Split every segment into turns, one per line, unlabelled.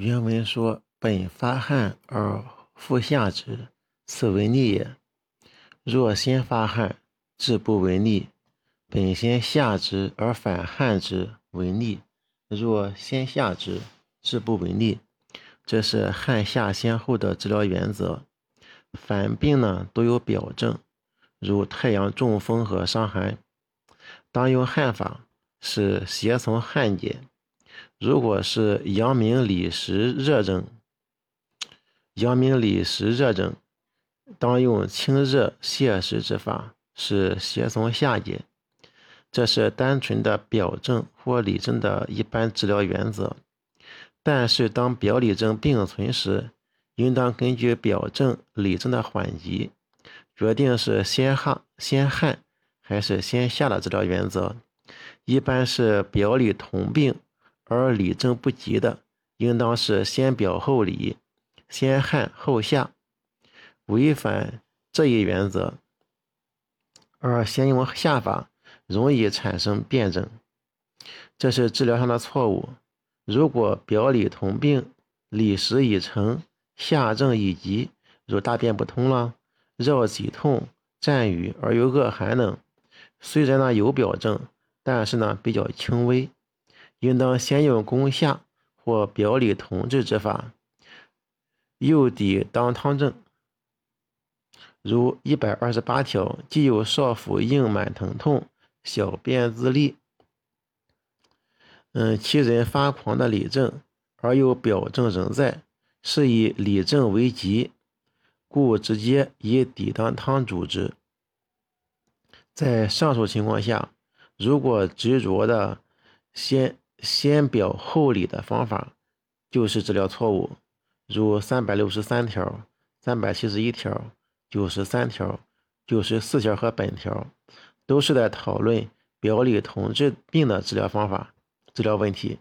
原文说：“本发汗而复下之，此为逆也。若先发汗，志不为逆；本先下之而反汗之，为逆。若先下之，志不为逆。”这是汗下先后的治疗原则。凡病呢都有表症，如太阳中风和伤寒，当用汗法，是邪从汗解。如果是阳明里实热症，阳明里实热症，当用清热泻实之法，是邪从下解。这是单纯的表症或里症的一般治疗原则。但是，当表里症并存时，应当根据表症、里症的缓急，决定是先汗、先汗还是先下的治疗原则。一般是表里同病而里症不急的，应当是先表后里，先汗后下。违反这一原则而先用下法，容易产生辩证，这是治疗上的错误。如果表里同病，里实已成，下症已急，如大便不通了，绕脊痛、战语而又恶寒等，虽然呢有表症，但是呢比较轻微，应当先用攻下或表里同治之法，诱抵当汤症。如一百二十八条，既有少腹硬满疼痛，小便自利。嗯，其人发狂的里症，而又表症仍在，是以里症为急，故直接以抵当汤主之。在上述情况下，如果执着的先先表后里的方法，就是治疗错误。如三百六十三条、三百七十一条、九十三条、九十四条和本条，都是在讨论表里同治病的治疗方法。治疗问题，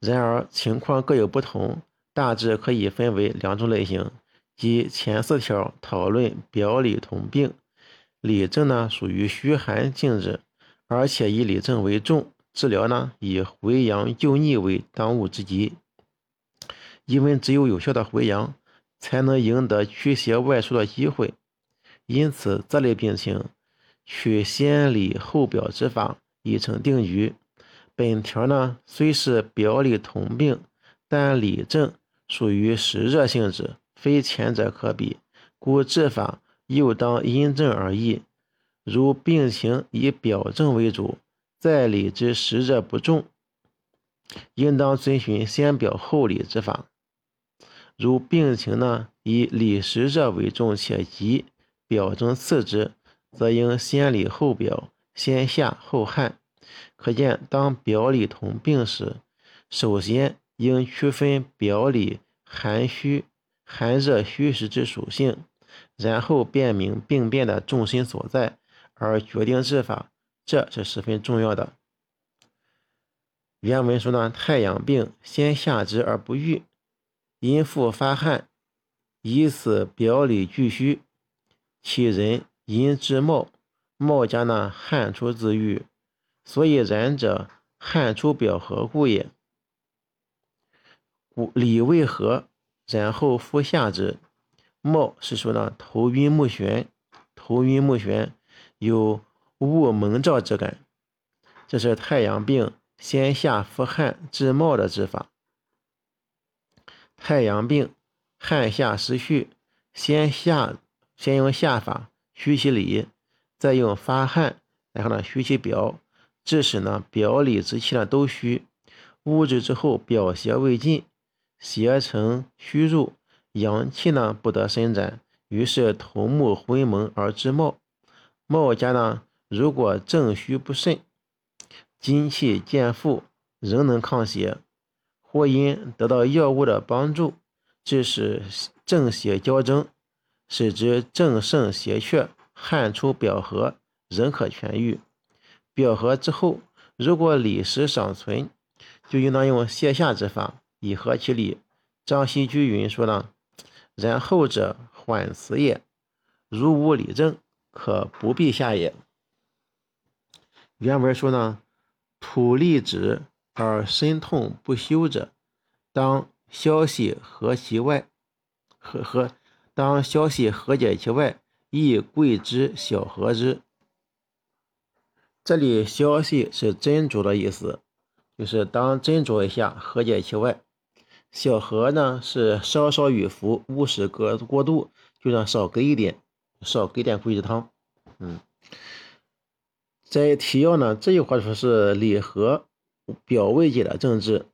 然而情况各有不同，大致可以分为两种类型，即前四条讨论表里同病，里症呢属于虚寒性质，而且以里症为重，治疗呢以回阳救逆为当务之急，因为只有有效的回阳，才能赢得驱邪外出的机会，因此这类病情取先里后表之法已成定局。本条呢虽是表里同病，但里症属于实热性质，非前者可比，故治法又当因症而异。如病情以表症为主，在理之实热不重，应当遵循先表后里之法；如病情呢以里实热为重且急，表症次之，则应先里后表，先下后汗。可见，当表里同病时，首先应区分表里寒虚、寒热虚实之属性，然后辨明病变的重心所在，而决定治法，这是十分重要的。原文说呢，太阳病先下之而不愈，因腹发汗，以此表里俱虚，其人因之冒，冒家呢汗出自愈。所以然者，汗出表合故也。故里为和，然后复下之。冒是说呢，头晕目眩，头晕目眩，有雾蒙罩之感。这是太阳病先下腹汗治冒的治法。太阳病汗下失序，先下先用下法虚其里，再用发汗，然后呢虚其表。致使呢表里之气呢都虚，物质之后表邪未尽，邪成虚入，阳气呢不得伸展，于是头目昏蒙而致冒。冒家呢如果正虚不肾，精气渐复，仍能抗邪，或因得到药物的帮助，致使正邪交争，使之正盛邪却，汗出表合，仍可痊愈。表合之后，如果里实尚存，就应当用泻下之法以和其里。张希居云说呢：“然后者缓辞也，如无里症，可不必下也。”原文说呢：“土利止而身痛不休者，当消息和其外，和和当消息和解其外，亦贵之小和之。这里消息是斟酌的意思，就是当斟酌一下，和解其外。小和呢是稍稍与服，勿使过过度，就让少给一点，少给点桂枝汤。嗯。在提要呢，这句话说是礼和表未解的政治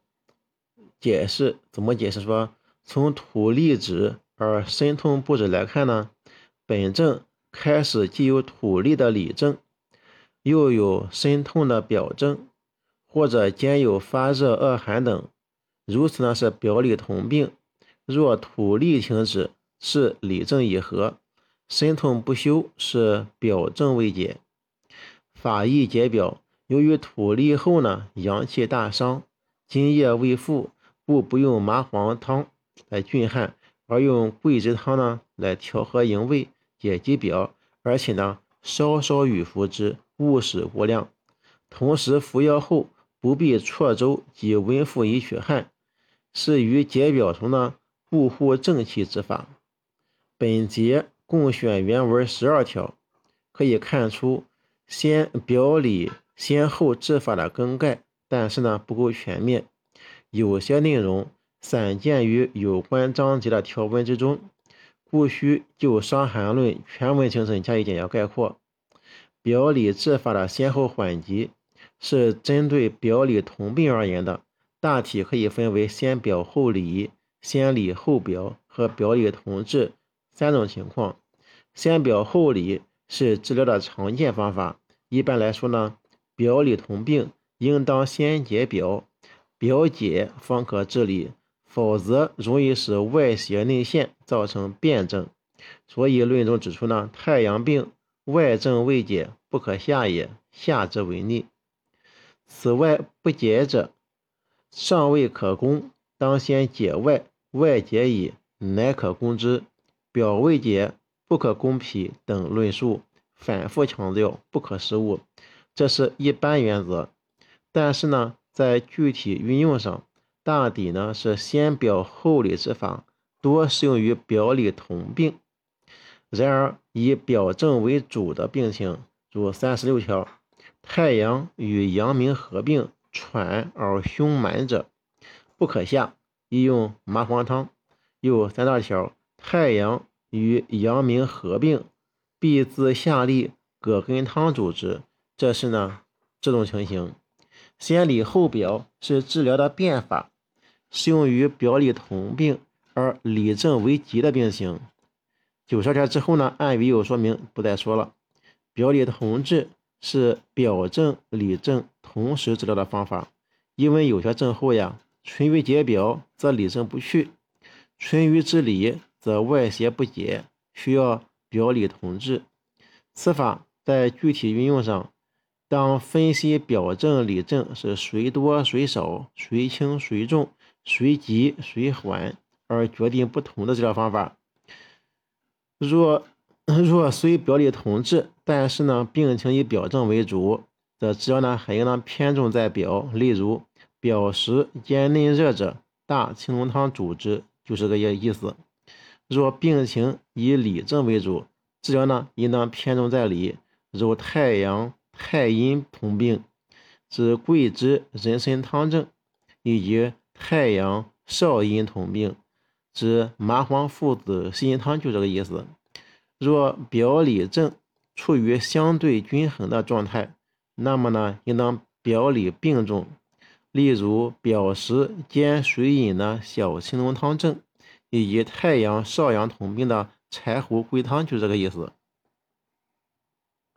解释，怎么解释？说从土利止而身痛不止来看呢，本症开始既有土利的里症，又有身痛的表症，或者兼有发热、恶寒等，如此呢是表里同病。若土利停止，是里症已合；身痛不休，是表症未解。法医解表，由于土利后呢，阳气大伤，津液未复，故不用麻黄汤来峻汗，而用桂枝汤呢来调和营卫，解肌表，而且呢稍稍与服之，勿使过量。同时服药后不必啜粥及温腹以取汗，是于解表中呢固护正气之法。本节共选原文十二条，可以看出。先表里先后治法的更改，但是呢不够全面，有些内容散见于有关章节的条文之中，故需就《伤寒论》全文精神加以简要概括。表里治法的先后缓急是针对表里同病而言的，大体可以分为先表后里、先里后表和表里同治三种情况。先表后里是治疗的常见方法。一般来说呢，表里同病，应当先解表，表解方可治理，否则容易使外邪内陷，造成辩证。所以论中指出呢，太阳病外症未解，不可下也，下之为逆。此外不解者，尚未可攻，当先解外，外解矣，乃可攻之。表未解，不可攻脾等论述。反复强调不可失误，这是一般原则。但是呢，在具体运用上，大抵呢是先表后里之法，多适用于表里同病。然而，以表症为主的病情，如三十六条，太阳与阳明合并，喘而胸满者，不可下，宜用麻黄汤。又三大条，太阳与阳明合并。必自下利葛根汤主之，这是呢这种情形。先里后表是治疗的变法，适用于表里同病而里症为急的病情。九十天之后呢，按原有说明，不再说了。表里同治是表症里症同时治疗的方法，因为有些症候呀，纯于解表则里症不去，纯于治理则外邪不解，需要。表里同治，此法在具体运用上，当分析表症里症是谁多谁少、谁轻谁重、谁急谁缓，而决定不同的治疗方法。若若虽表里同治，但是呢病情以表症为主，则治疗呢还应当偏重在表。例如表实兼内热者，大青龙汤主之，就是个意意思。若病情以里症为主，治疗呢应当偏重在里，如太阳、太阴同病，之桂枝、人参汤证；以及太阳、少阴同病，之麻黄附子细辛汤，就这个意思。若表里症处于相对均衡的状态，那么呢应当表里并重，例如表实兼水饮的小青龙汤证。以及太阳、少阳同病的柴胡归汤，就这个意思。